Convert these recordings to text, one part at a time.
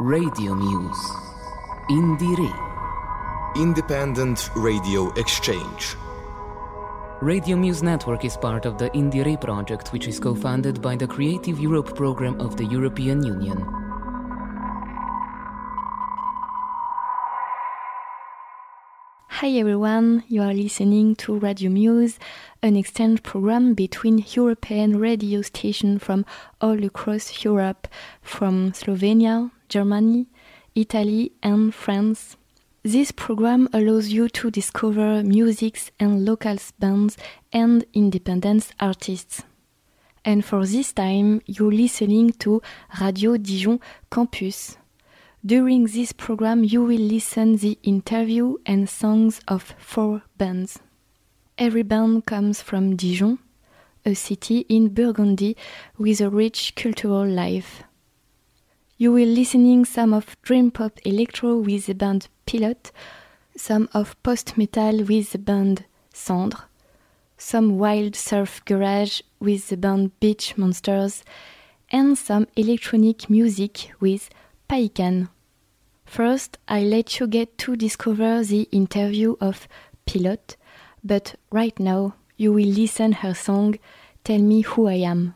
Radio Muse. IndieRE. Independent Radio Exchange. Radio Muse Network is part of the IndieRE project, which is co funded by the Creative Europe program of the European Union. Hi everyone, you are listening to Radio Muse, an exchange program between European radio stations from all across Europe, from Slovenia, Germany, Italy, and France. This program allows you to discover musics and local bands and independent artists. And for this time, you're listening to Radio Dijon Campus. During this program, you will listen the interview and songs of four bands. Every band comes from Dijon, a city in Burgundy with a rich cultural life. You will listening some of dream pop electro with the band Pilote, some of post metal with the band Cendres, some wild surf garage with the band Beach Moonsters, and some electronic music with Païkan. First, I let you get to discover the interview of Pilote, but right now you will listen her song Tell Me Who I Am.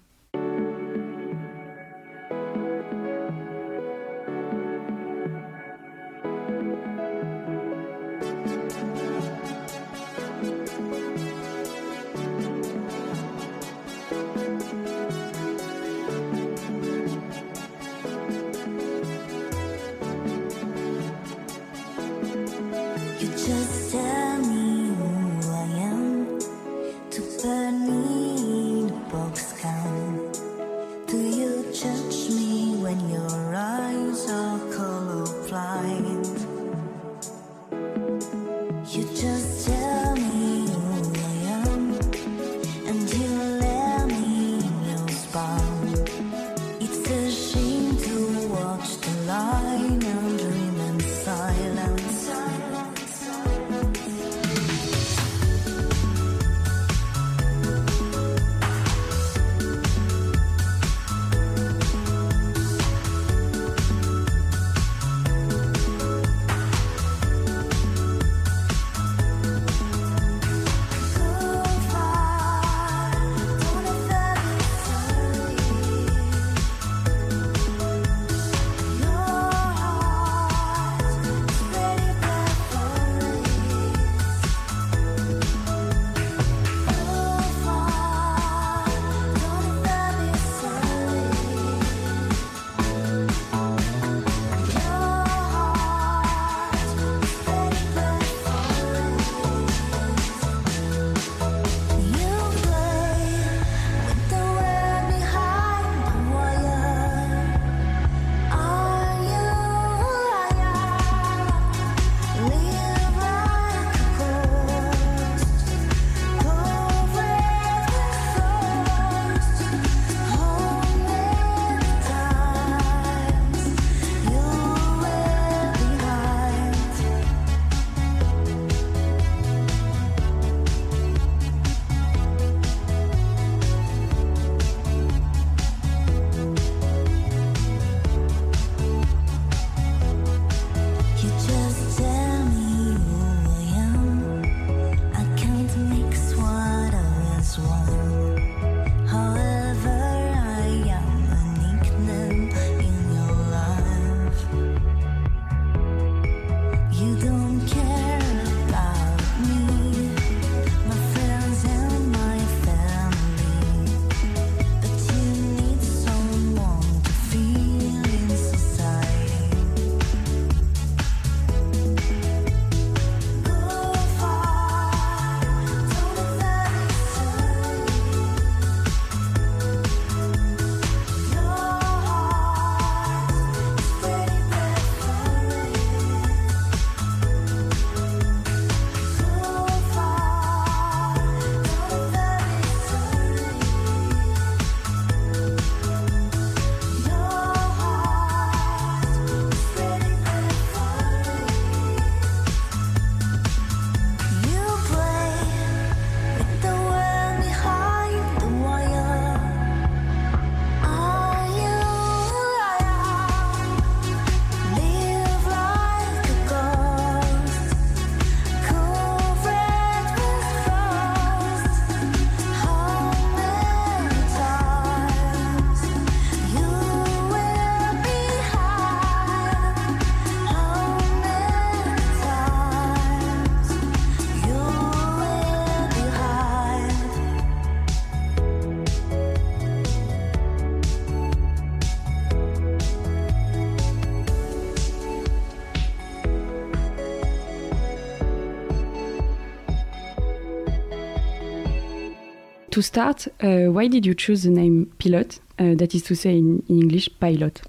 To start, uh, why did you choose the name Pilote? Uh, that is to say, in, in, English, pilot.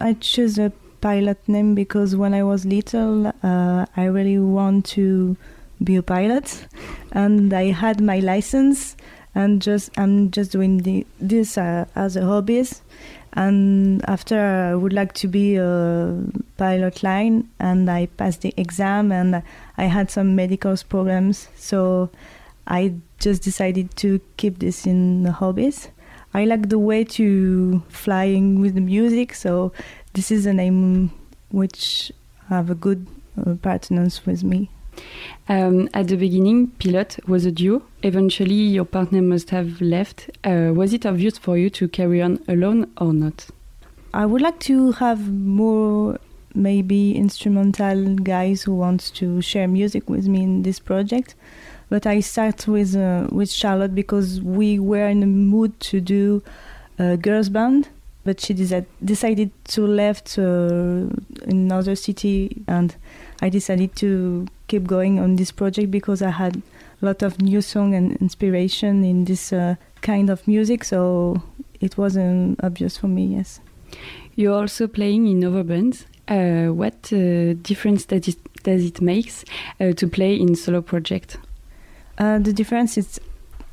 I chose a pilot name because when I was little, uh, I really want to be a pilot, and I had my license, and just I'm just doing the, this uh, as a hobby. And after I would like to be a pilot line, and I passed the exam, and I had some medical problems, so I just decided to keep this in the hobbies. I like the way to flying with the music, so this is a name which have a good uh, partners with me. Um, at the beginning, Pilote was a duo. Eventually, your partner must have left. Uh, was it obvious for you to carry on alone or not? I would like to have more maybe instrumental guys who want to share music with me in this project. But I start with uh, with Charlotte because we were in the mood to do a girls band, but she decided to left uh, another city, and I decided to keep going on this project because I had a lot of new song and inspiration in this uh, kind of music. So it wasn't obvious for me. Yes. You're also playing in other bands. Uh, what uh, difference does it, does it makes uh, to play in solo project? Uh, the difference is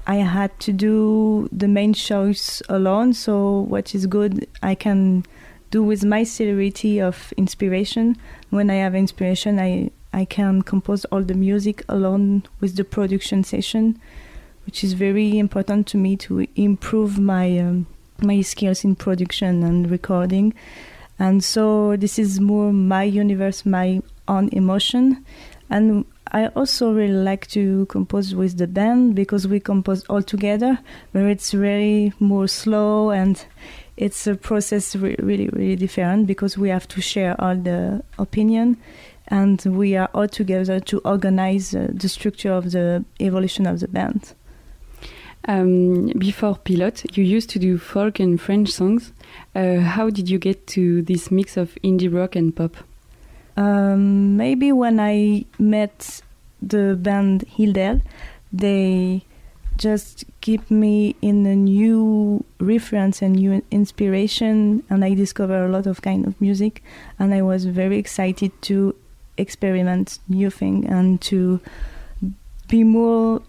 I had to do the main shows alone. So what is good, I can do with my celerity of inspiration. When I have inspiration, I I can compose all the music alone with the production session, which is very important to me to improve my um, my skills in production and recording. And so this is more my universe, my own emotion. And I also really like to compose with the band because we compose all together, where it's really more slow and it's a process re- really, really different because we have to share all the opinion and we are all together to organize uh, the structure of the evolution of the band. Um, before Pilote, you used to do folk and French songs. Uh, how did you get to this mix of indie rock and pop? Um, maybe when I met the band Hildel, they just keep me in a new reference and new inspiration, and I discover a lot of kind of music, and I was very excited to experiment new thing and to be more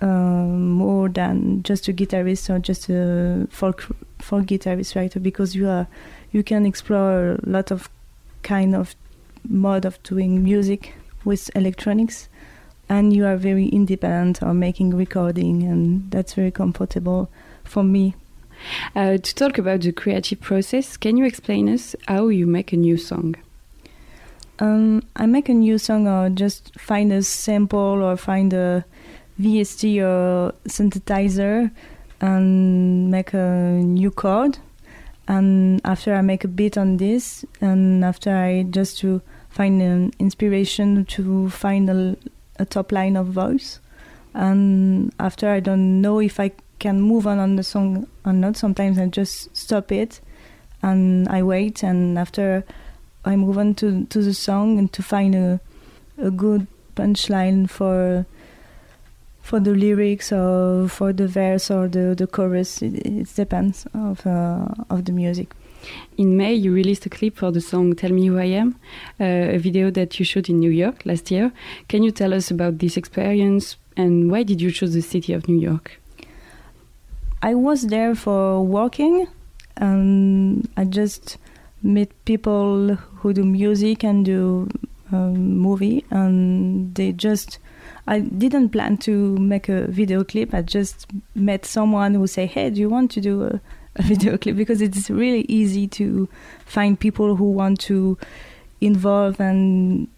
uh, more than just a guitarist or just a folk folk guitarist writer because you are you can explore a lot of kind of mode of doing music with electronics and you are very independent or making recording and that's very comfortable for me. Uh, to talk about the creative process can you explain us how you make a new song? Um, i make a new song or just find a sample or find a vst or synthesizer and make a new chord and after i make a beat on this and after i just to find an inspiration to find a, a top line of voice. And after I don't know if I can move on on the song or not, sometimes I just stop it and I wait. And after I move on to, to the song and to find a, a good punchline for for the lyrics or for the verse or the, the chorus. It, it depends of uh, of the music. In May, you released a clip for the song Tell Me Who I Am, uh, a video that you shot in New York last year. Can you tell us about this experience and why did you choose the city of New York? I was there for working and I just meet people who do music and do um, movie and they just I didn't plan to make a video clip. I just met someone who said, "Hey, do you want to do a a video clip because it's really easy to find people who want to involve and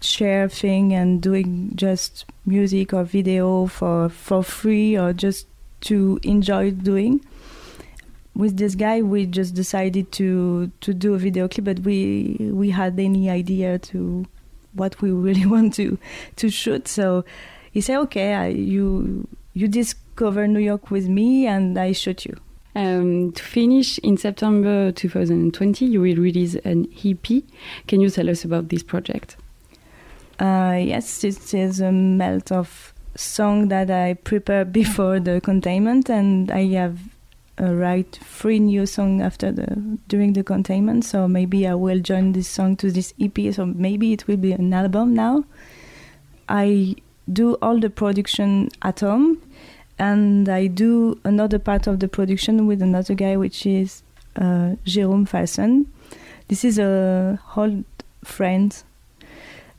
share thing and doing just music or video for for free or just to enjoy doing with this guy we just decided to to do a video clip but we we had any idea to what we really want to to shoot so he said okay I, you you discover new york with me and i shoot you um, to finish, in September 2020, you will release an EP. Can you tell us about this project? Uh, yes, it is a melt of song that I prepared before the containment, and I have uh, write three new songs after the during the containment. So maybe I will join this song to this EP. So maybe it will be an album now. I do all the production at home, and I do another part of the production with another guy, which is uh, Jérôme Falson. This is a old friend,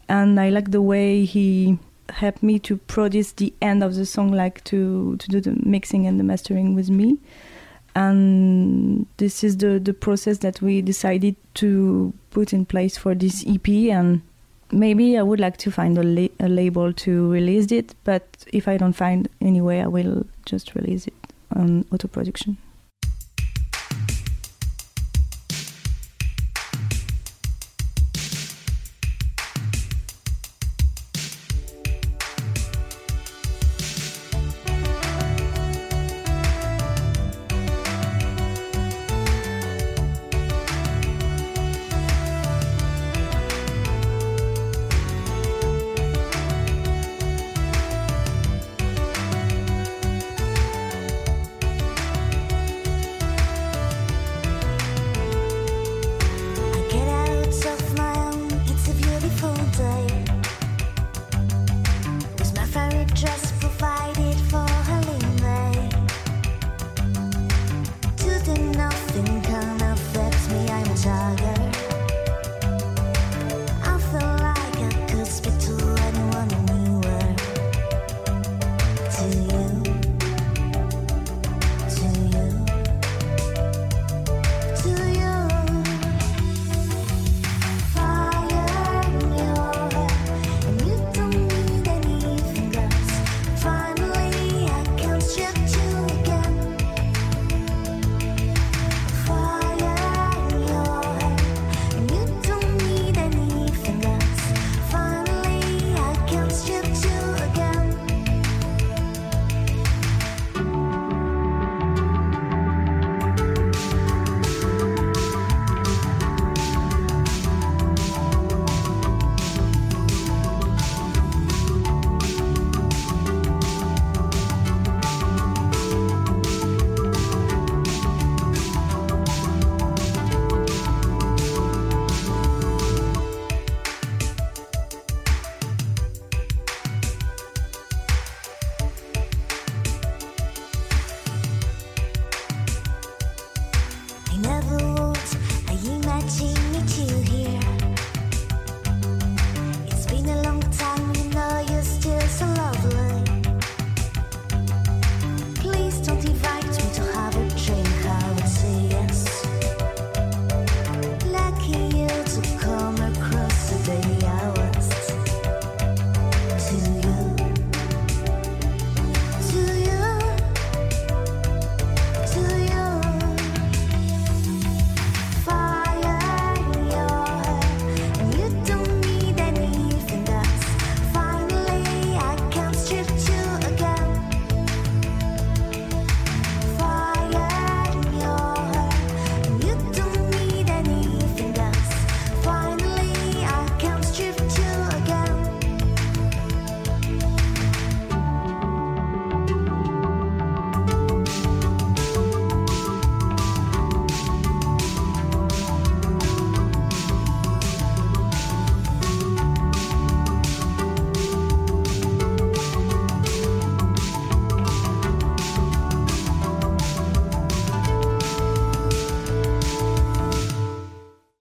and I like the way he helped me to produce the end of the song, like to to do the mixing and the mastering with me. And this is the the process that we decided to put in place for this EP and maybe I would like to find a, la- a, label to release it, but if I don't find any way, I will just release it on auto production.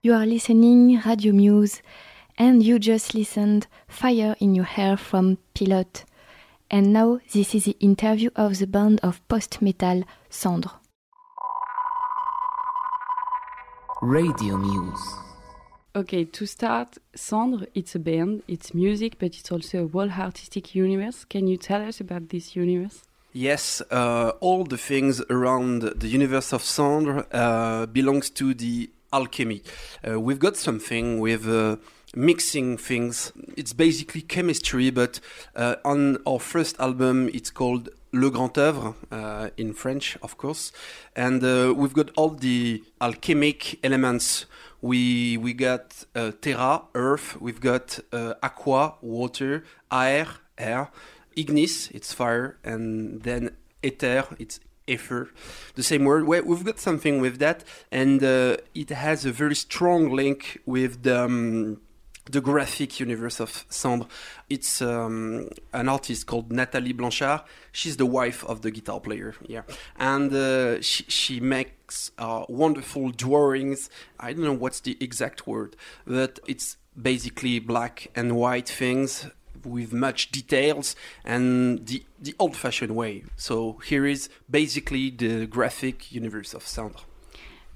You are listening Radio Muse, and you just listened Fire in Your Hair from Pilote. And now this is the interview of the band of post-metal Cendres. Radio Muse. Okay, to start, Cendres, it's a band, it's music, but it's also a whole artistic universe. Can you tell us about this universe? Yes, uh, all the things around the universe of Cendres uh, belongs to the alchemy. Uh, we've got something with uh, mixing things. It's basically chemistry, but uh, on our first album, it's called Le Grand Oeuvre uh, in French, of course, and uh, we've got all the alchemic elements. We we got uh, terra, earth. We've got aqua, water, air, air. ignis, it's fire, and then ether, it's ether, the same word. We've got something with that, and uh, it has a very strong link with the. Um, the graphic universe of Cendres. It's um, an artist called Nathalie Blanchard. She's the wife of the guitar player, yeah, and uh, she she makes uh, wonderful drawings. I don't know what's the exact word, but it's basically black and white things with much details and the the old-fashioned way. So here is basically the graphic universe of Cendres.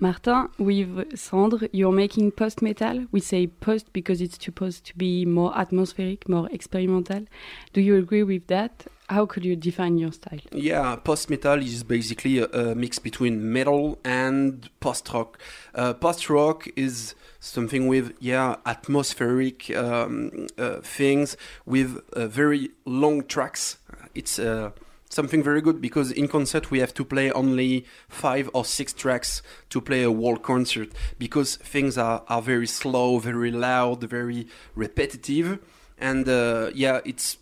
Martin, with Cendres, you're making post metal. We say post because it's supposed to be more atmospheric, more experimental. Do you agree with that? How could you define your style? Yeah, post metal is basically a, a, mix between metal and post rock. Uh, post rock is something with yeah atmospheric um, uh, things with uh, very long tracks. It's uh, something very good because in concert we have to play only five or six tracks to play a whole concert because things are, are very slow, very loud, very repetitive. And uh, yeah, it's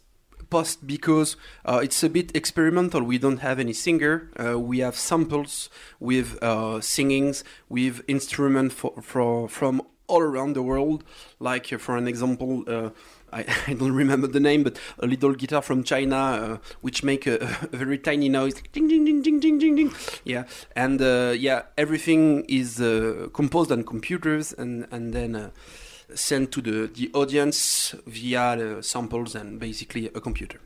post because uh, it's a bit experimental. We don't have any singer. Uh, we have samples with uh, singings, with instruments from all around the world. Like, uh, for an example, uh, I, I, don't remember the name, but a little guitar from China, uh, which make a, a, very tiny noise, ding ding ding ding ding ding ding. Yeah, and uh, yeah, everything is uh, composed on computers and and then uh, sent to the the audience via samples and basically a computer.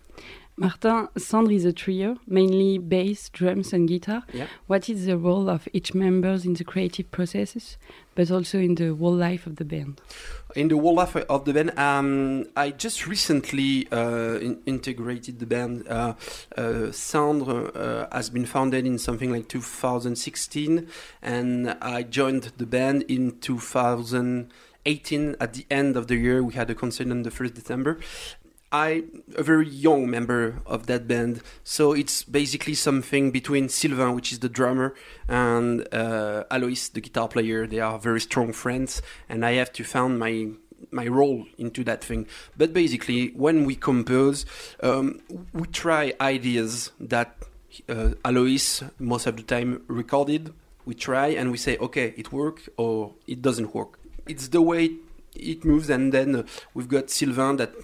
Martin, Cendres is a trio, mainly bass, drums, and guitar. Yeah. What is the role of each member in the creative processes, but also in the whole life of the band? In the whole life of the band, um, I just recently uh, in integrated the band. Uh, uh, Cendres uh, has been founded in something like 2016, and I joined the band in 2018. At the end of the year, we had a concert on the 1st December, I a very young member of that band, so it's basically something between Sylvain, which is the drummer, and uh, Alois, the guitar player. They are very strong friends, and I have to find my my role into that thing. But basically, when we compose, um, we try ideas that uh, Alois most of the time recorded. We try and we say, okay, it works or it doesn't work. It's the way it moves, and then uh, we've got Sylvain that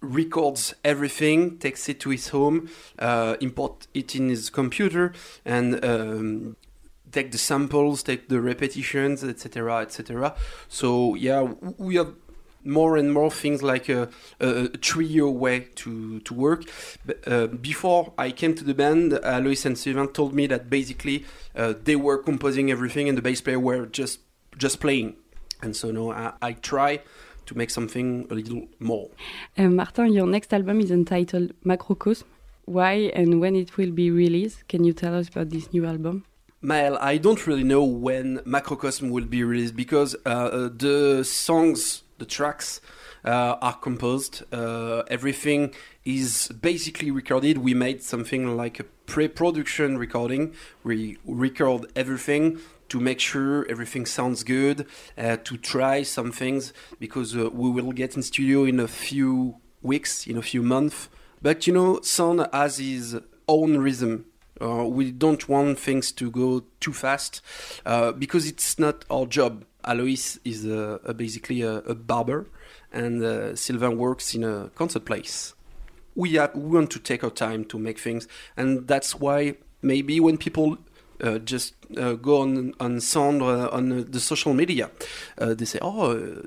records everything, takes it to his home, uh, import it in his computer, and um, take the samples, take the repetitions, etc., etc. So yeah, we have more and more things like a, a, trio way to, to work. But, uh, before I came to the band, Alois and Sylvain told me that basically uh, they were composing everything and the bass player were just just playing. And so now I, I try to make something a little more. Uh, Martin, your next album is entitled Macrocosm. Why and when it will be released? Can you tell us about this new album? Well, I don't really know when Macrocosm will be released because uh, uh the songs, the tracks, uh, are composed. Uh, everything is basically recorded. We made something like a pre-production recording. We record everything to make sure everything sounds good, uh, to try some things because uh, we will get in studio in a few weeks, in a few months. But you know, sound has his own rhythm. Uh, we don't want things to go too fast uh, because it's not our job. Alois is a, a basically a, a, barber, and uh, Sylvain works in a concert place. We, we want to take our time to make things, and that's why maybe when people uh, just uh, go on on Cendres on the social media. Uh, they say, "Oh,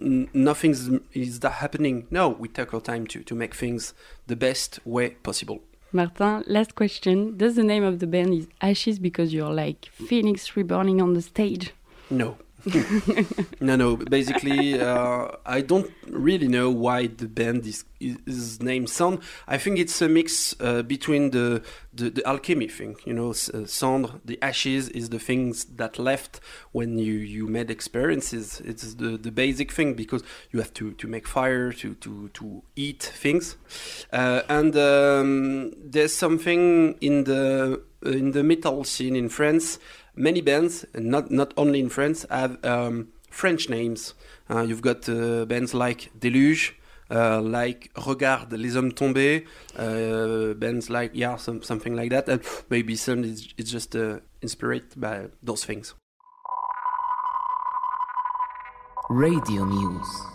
nothing is that happening." No, we take our time to to make things the best way possible. Martin, last question: Does the name of the band is Ashes because you're like Phoenix reborning on the stage? No. no, no. Basically, uh, I don't really know why the band is, is named Cendres. I think it's a mix uh, between the, the, the alchemy thing. You know, uh, Cendre, the ashes, is the things that left when you, you made experiences. It's the, the basic thing because you have to, to make fire, to, to, to eat things, uh, and um, there's something in the in the metal scene in France many bands, not not only in France, have um, French names. Uh, you've got uh, bands like Deluge, uh, like Regarde les hommes tomber, uh, bands like yeah, some, something like that, and maybe some it's, it's just uh, inspired by those things. Radio Muse.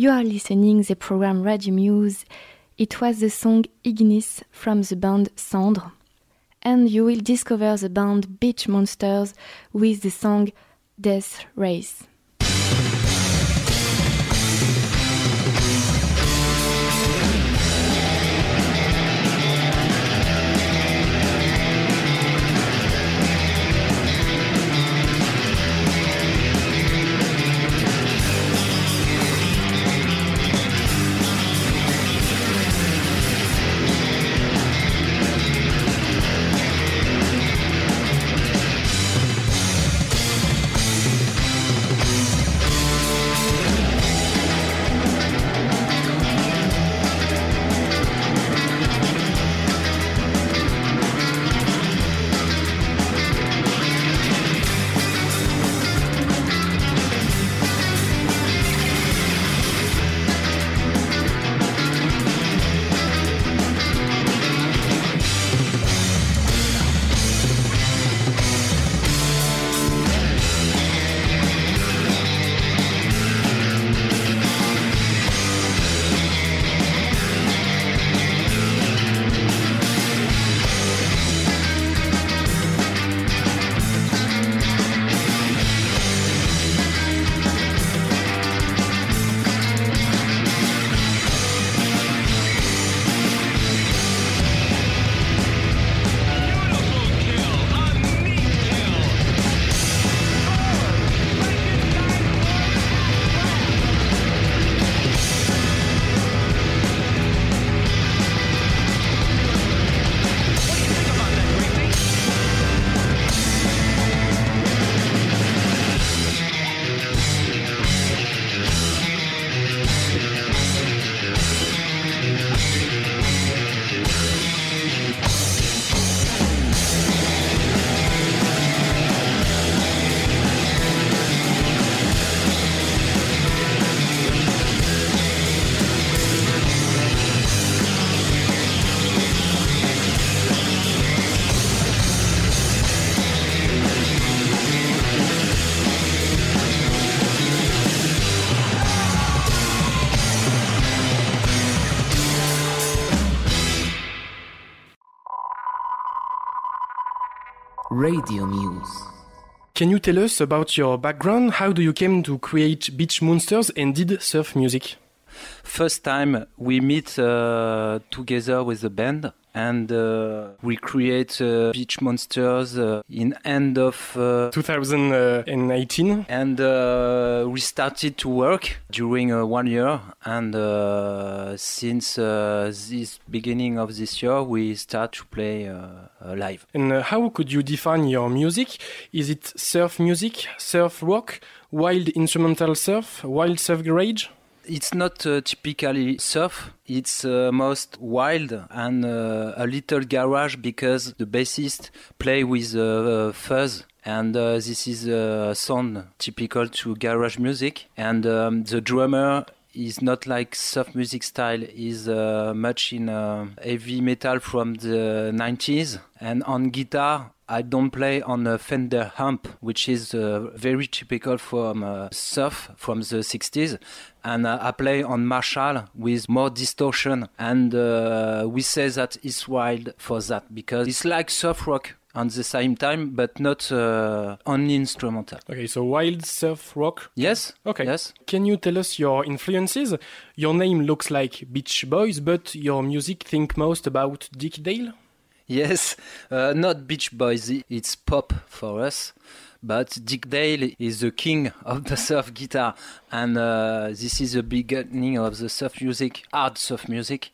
You are listening the program Radio Muse. It was the song Ignis from the band Cendre. And you will discover the band Beach Monsters with the song Death Race. Radio Muse. Can you tell us about your background? How do you came to create Beach Moonsters and did surf music? First time we meet uh, together with the band and uh, we create uh, Beach Moonsters uh, in end of uh, 2018 and uh, we started to work during uh, one year. And since this beginning of this year we start to play live. And how could you define your music? Is it surf music surf rock wild instrumental surf wild surf garage it's not uh, typically surf. It's uh, most wild and uh, a little garage because the bassist play with uh, fuzz. And uh, this is a sound typical to garage music. And um, the drummer is not like soft music style. Is uh, much in heavy metal from the 90s and on guitar I don't play on a Fender amp, which is uh, very typical from uh, surf from the 60s. And uh, I play on Marshall with more distortion. And uh, we say that it's wild for that because it's like surf rock at the same time, but not uh, only instrumental. Okay, so wild surf rock? Yes. Okay. Yes. Can you tell us your influences? Your name looks like Beach Boys, but your music think most about Dick Dale? Yes, uh, not Beach Boys, it's pop for us. But Dick Dale is the king of the surf guitar, and uh, this is the beginning of the surf music, hard surf music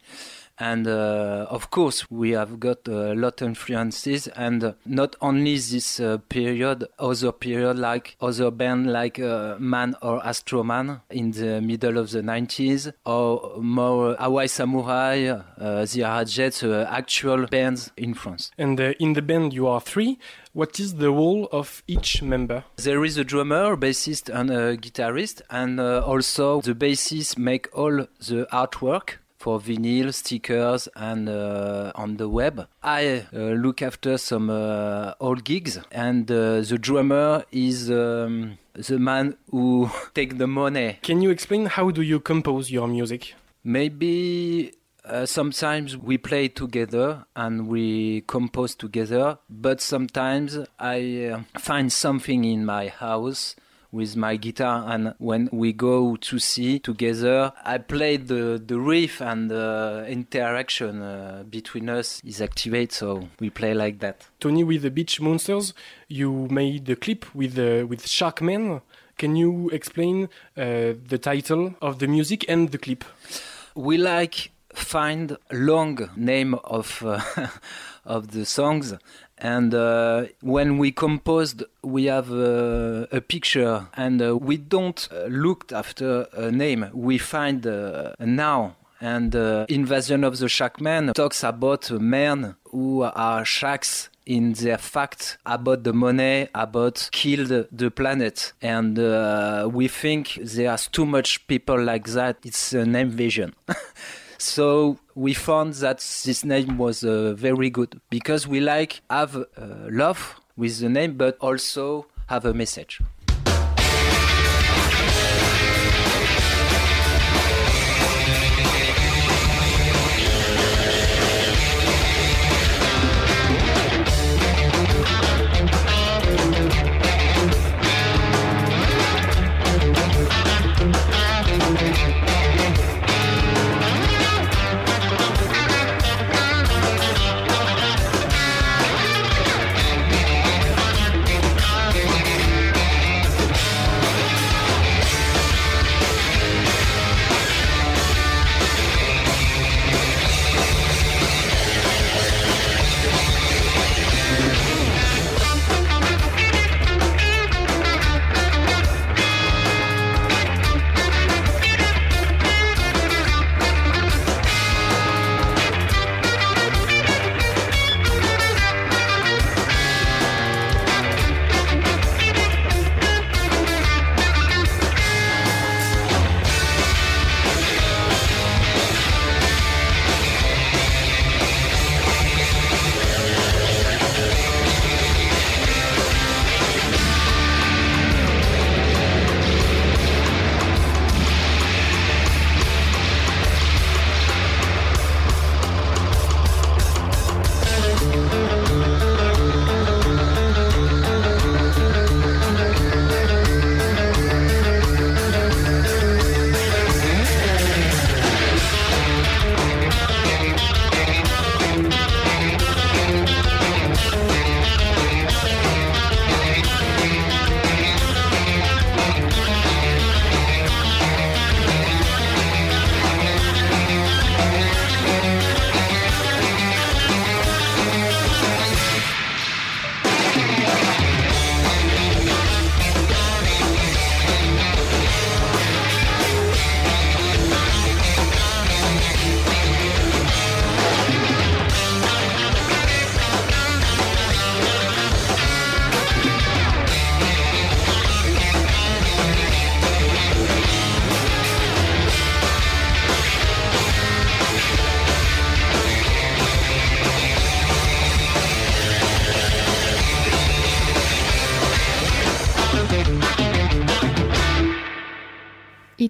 and uh, of course we have got a lot of influences and not only this uh, period other period like other band like uh, Man or Astro-man in the middle of the 90s or more hawaii samurai uh, the Harajets, uh, actual bands in france and uh, in the band you are three what is the role of each member? There is a drummer, bassist, and a guitarist, and uh, also the bassist make all the artwork for vinyl stickers and uh, on the web. I uh, look after some uh, old gigs, and uh, the drummer is um, the man who take the money. Can you explain how do you compose your music? Maybe uh, sometimes we play together and we compose together, but sometimes I uh, find something in my house with my guitar and when we go to sea together i play the, the riff and the interaction uh, between us is activated so we play like that Tony with the Beach Moonsters, you made a clip with uh, with Sharkman. Can you explain uh, the title of the music and the clip? we like find long name of uh, of the songs and uh, when we composed we have uh, a picture. And uh, we don't uh, look after a name. We find uh, now and uh, invasion of the shark shackman talks about men who are shacks in their fact about the money about killed the planet. And we think there's too much people like that. It's a name vision so we found that this name was uh, very good because we like have uh, love with the name but also have a message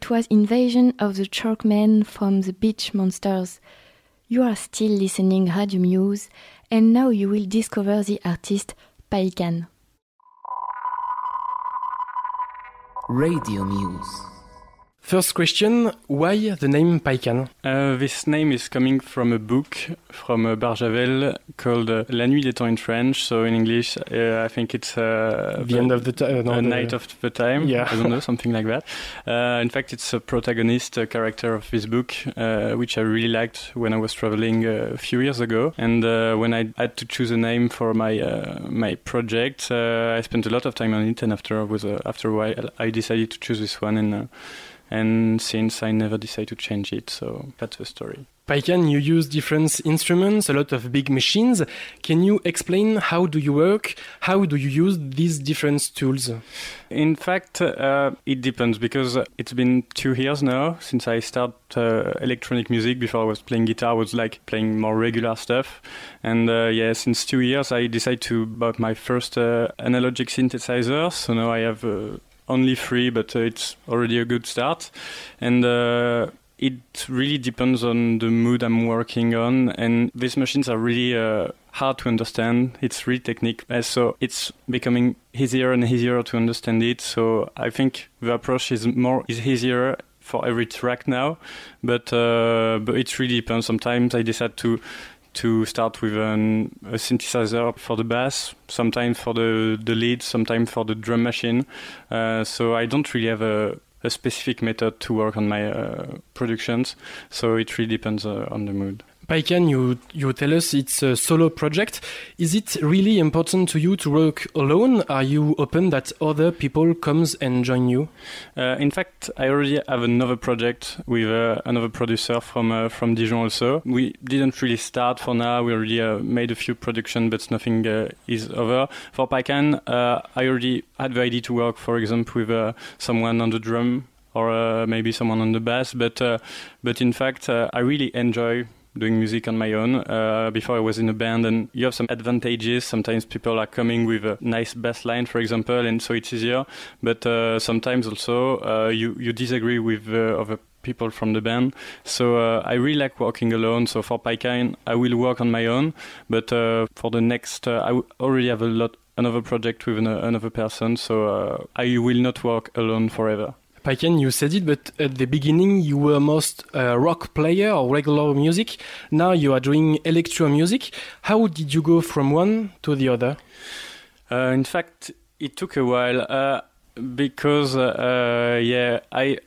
It was Invasion of the Sharkmen from the Beach Moonsters. You are still listening Radio Muse, and now you will discover the artist Païkan. Radio Muse. First question, why the name Païkan? Uh, this name is coming from a book from uh, Barjavel called uh, La Nuit des Temps in French. So in English, uh, I think it's uh, The end of the time. no, the- night of the time. Yeah. I don't know, something like that. Uh, in fact, it's a protagonist uh, character of this book, uh, which I really liked when I was traveling uh, a few years ago. And uh, when I had to choose a name for my uh, my project, uh, I spent a lot of time on it. And after was uh, after a while, I decided to choose this one. And uh, and since I never decided to change it, so that's the story. Païkan, you use different instruments, a lot of big machines. Can you explain how do you work? How do you use these different tools? In fact, uh, it depends because it's been two years now since I started uh, electronic music. Before I was playing guitar, I was like playing more regular stuff. And uh, yeah, since two years, I decided to buy my first uh, analogic synthesizer. So now I have uh, only three, but uh, it's already a good start. And it really depends on the mood I'm working on, and these machines are really uh, hard to understand. It's really technique, uh, so it's becoming easier and easier to understand it. So I think the approach is more is easier for every track now, but uh, but it really depends. Sometimes I decide to to start with an, a synthesizer for the bass, sometimes for the the lead, sometimes for the drum machine. Uh, so I don't really have a a specific method to work on my uh, productions. So it really depends uh, on the mood. Païkan, you, you tell us it's a solo project. Is it really important to you to work alone? Are you open that other people comes and join you? Uh, in fact, I already have another project with uh, another producer from uh, from Dijon also. We didn't really start for now. We already uh, made a few production, but nothing uh, is over. For Païkan, uh, I already had the idea to work, for example, with someone on the drum or maybe someone on the bass. But but in fact, I really enjoy doing music on my own. Uh, before I was in a band, and you have some advantages. Sometimes people are coming with a nice bass line, for example, and so it's easier. But uh, sometimes also uh, you you disagree with uh, other people from the band. So uh, I really like working alone. So for Païkan, I will work on my own. But uh, for the next, I already have a lot another project with an, another person. So I will not work alone forever. Païkan, you said it, but at the beginning you were most a rock player or regular music. Now you are doing electro music. How did you go from one to the other? Uh, in fact, it took a while uh, because, uh, yeah, I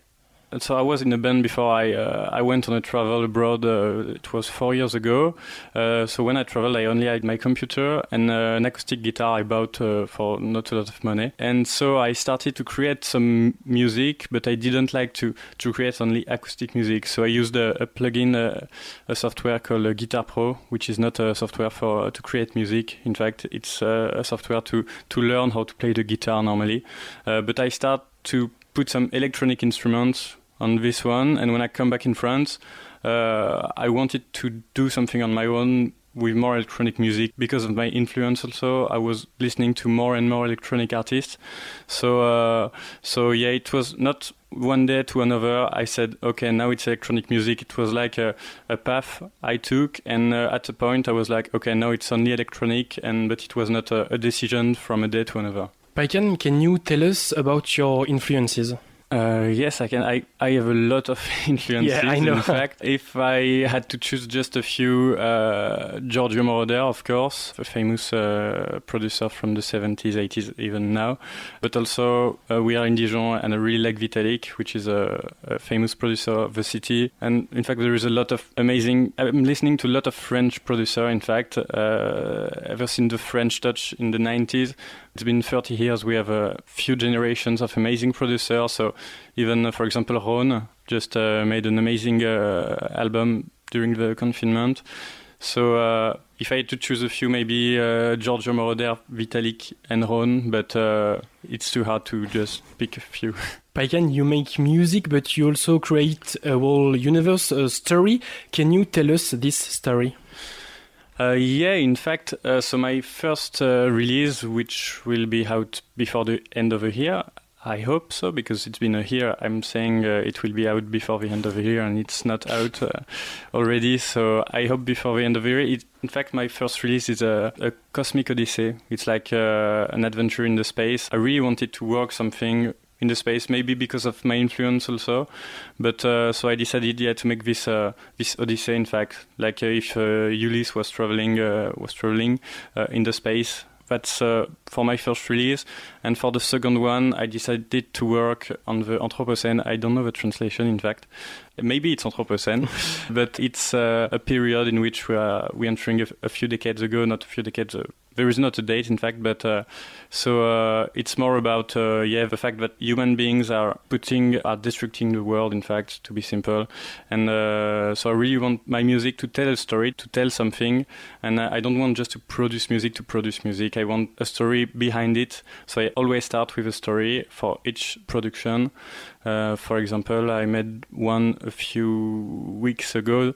so I was in a band before I uh, I went on a travel abroad. Uh, it was four years ago. Uh, so when I traveled, I only had my computer and uh, an acoustic guitar I bought uh, for not a lot of money. And so I started to create some music, but I didn't like to to create only acoustic music. So I used a, a plugin, uh, a software called Guitar Pro, which is not a software for to create music. In fact, it's a software to to learn how to play the guitar normally. but I start to put some electronic instruments on this one. And when I come back in France, uh, I wanted to do something on my own with more electronic music because of my influence also. I was listening to more and more electronic artists. So uh, so yeah it was not one day to another i said okay now it's electronic music. It was like a, a path i took. And uh, at a point i was like okay now it's only electronic. And but it was not a, a decision from a day to another. Païkan, can you tell us about your influences uh, yes, I can. I, I have a lot of influences. Yeah, I know. In fact, if I had to choose just a few, uh, Giorgio Moroder, of course, a famous uh, producer from the 70s, 80s, even now. But also, uh, we are in Dijon, and I really like Vitalic, which is a, a, famous producer of the city. And in fact, there is a lot of amazing. I'm listening to a lot of French producer. In fact, uh, ever since the French touch in the 90s, it's been 30 years. We have a few generations of amazing producers. So even, uh, for example, Rone just uh, made an amazing uh, album during the confinement. So uh, if I had to choose a few, maybe uh, Giorgio Moroder, Vitalic, and Rone, but it's too hard to just pick a few. Païkan, you make music, but you also create a whole universe, a story. Can you tell us this story? Uh, yeah, in fact, uh, so my first uh, release, which will be out before the end of the year, I hope so, because it's been a year. I'm saying uh, it will be out before the end of the year, and it's not out uh, already. So I hope before the end of the year. It, in fact, my first release is a, a Cosmic Odyssey. It's like uh, an adventure in the space. I really wanted to work something in the space, maybe because of my influence also. But uh, so I decided, yeah, to make this uh, this Odyssey. In fact, like uh, if uh, Ulysse was traveling uh, was traveling uh, in the space. That's for my first release, and for the second one, I decided to work on the Anthropocene. I don't know the translation, in fact. Maybe it's Anthropocene, but it's a period in which we are we entering a, a, few decades ago, not a few decades, there is not a date, in fact, but uh, so uh, it's more about uh, yeah the fact that human beings are putting are destructing the world. In fact, to be simple, and uh, so I really want my music to tell a story, to tell something, and I don't want just to produce music to produce music. I want a story behind it. So I always start with a story for each production. Uh, for example, I made one a few weeks ago,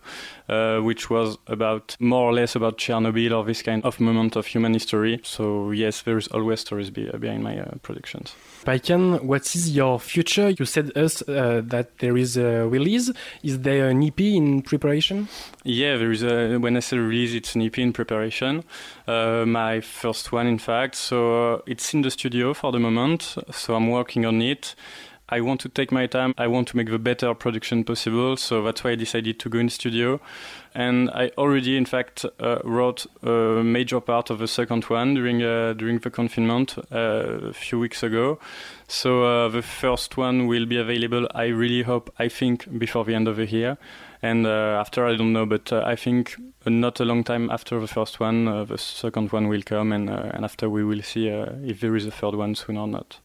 uh, which was about more or less about Chernobyl or this kind of moment of human history. So yes, there is always stories be, behind my uh, productions. Païkan, what is your future? You said us uh, that there is a release. Is there an EP in preparation? Yeah, there is a. When I say release, it's an EP in preparation. Uh, my first one, in fact. So uh, it's in the studio for the moment. So I'm working on it. I want to take my time. I want to make the better production possible. So that's why I decided to go in studio. And I already, in fact, uh, wrote a major part of the second one during uh, during the confinement uh, a few weeks ago. So uh, the first one will be available. I really hope. I think before the end of the year. And uh, after, I don't know, but uh, I think not a long time after the first one, the second one will come, and and after we will see if there is a third one soon or not.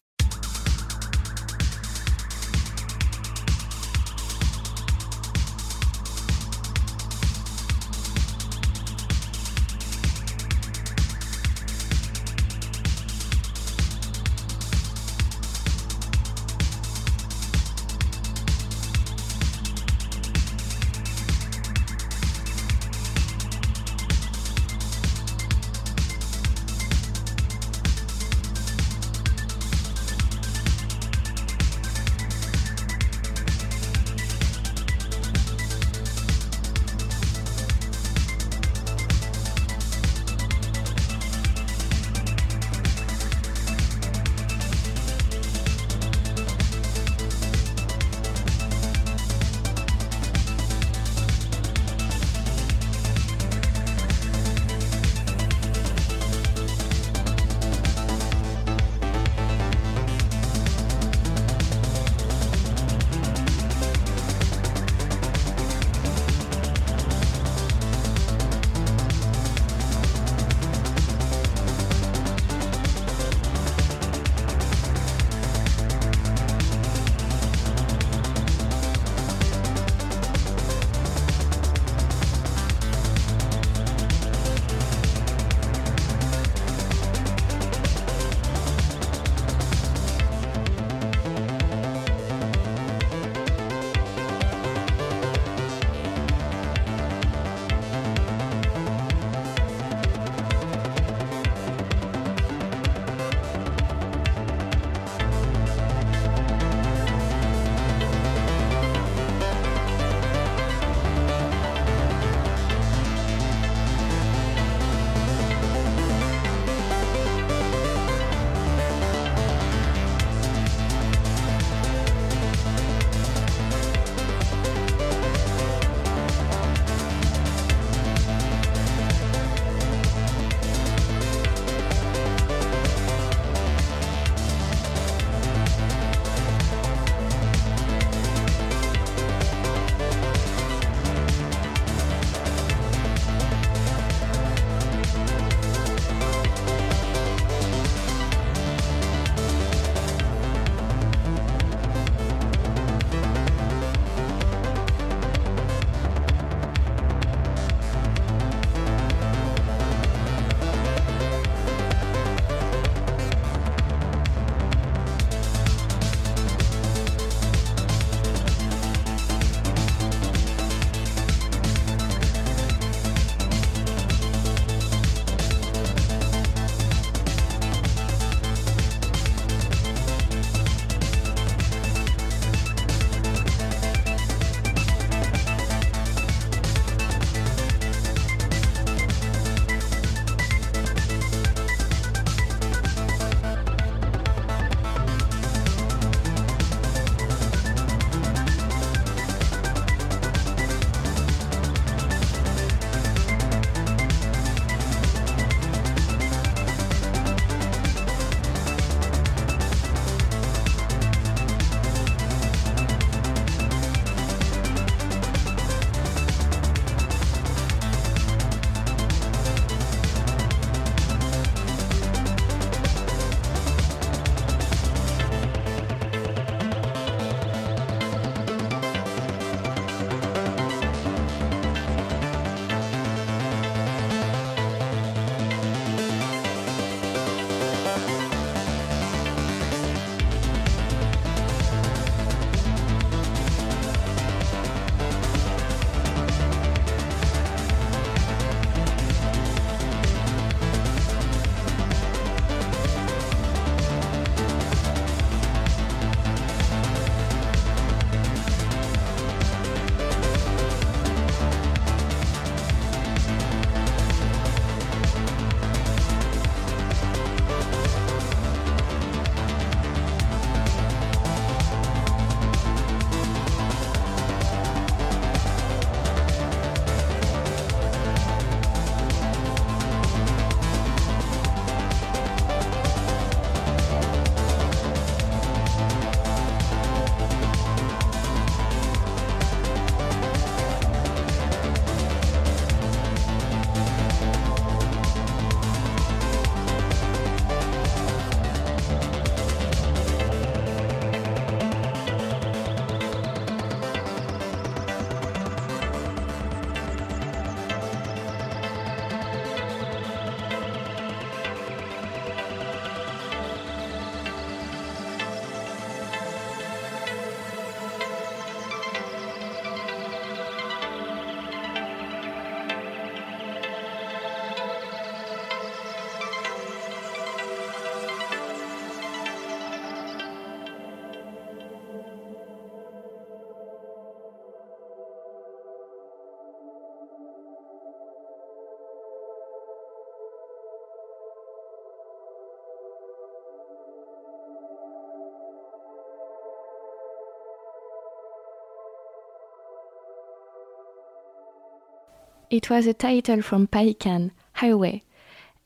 It was a title from Païkan, Highway.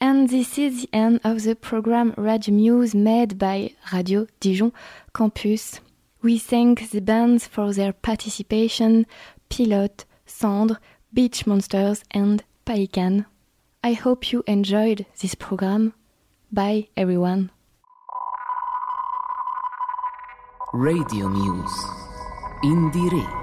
And this is the end of the program Radio Muse made by Radio Dijon Campus. We thank the bands for their participation, Pilote, Cendres, Beach Moonsters and Païkan. I hope you enjoyed this program. Bye everyone. Radio Muse. IndieRE.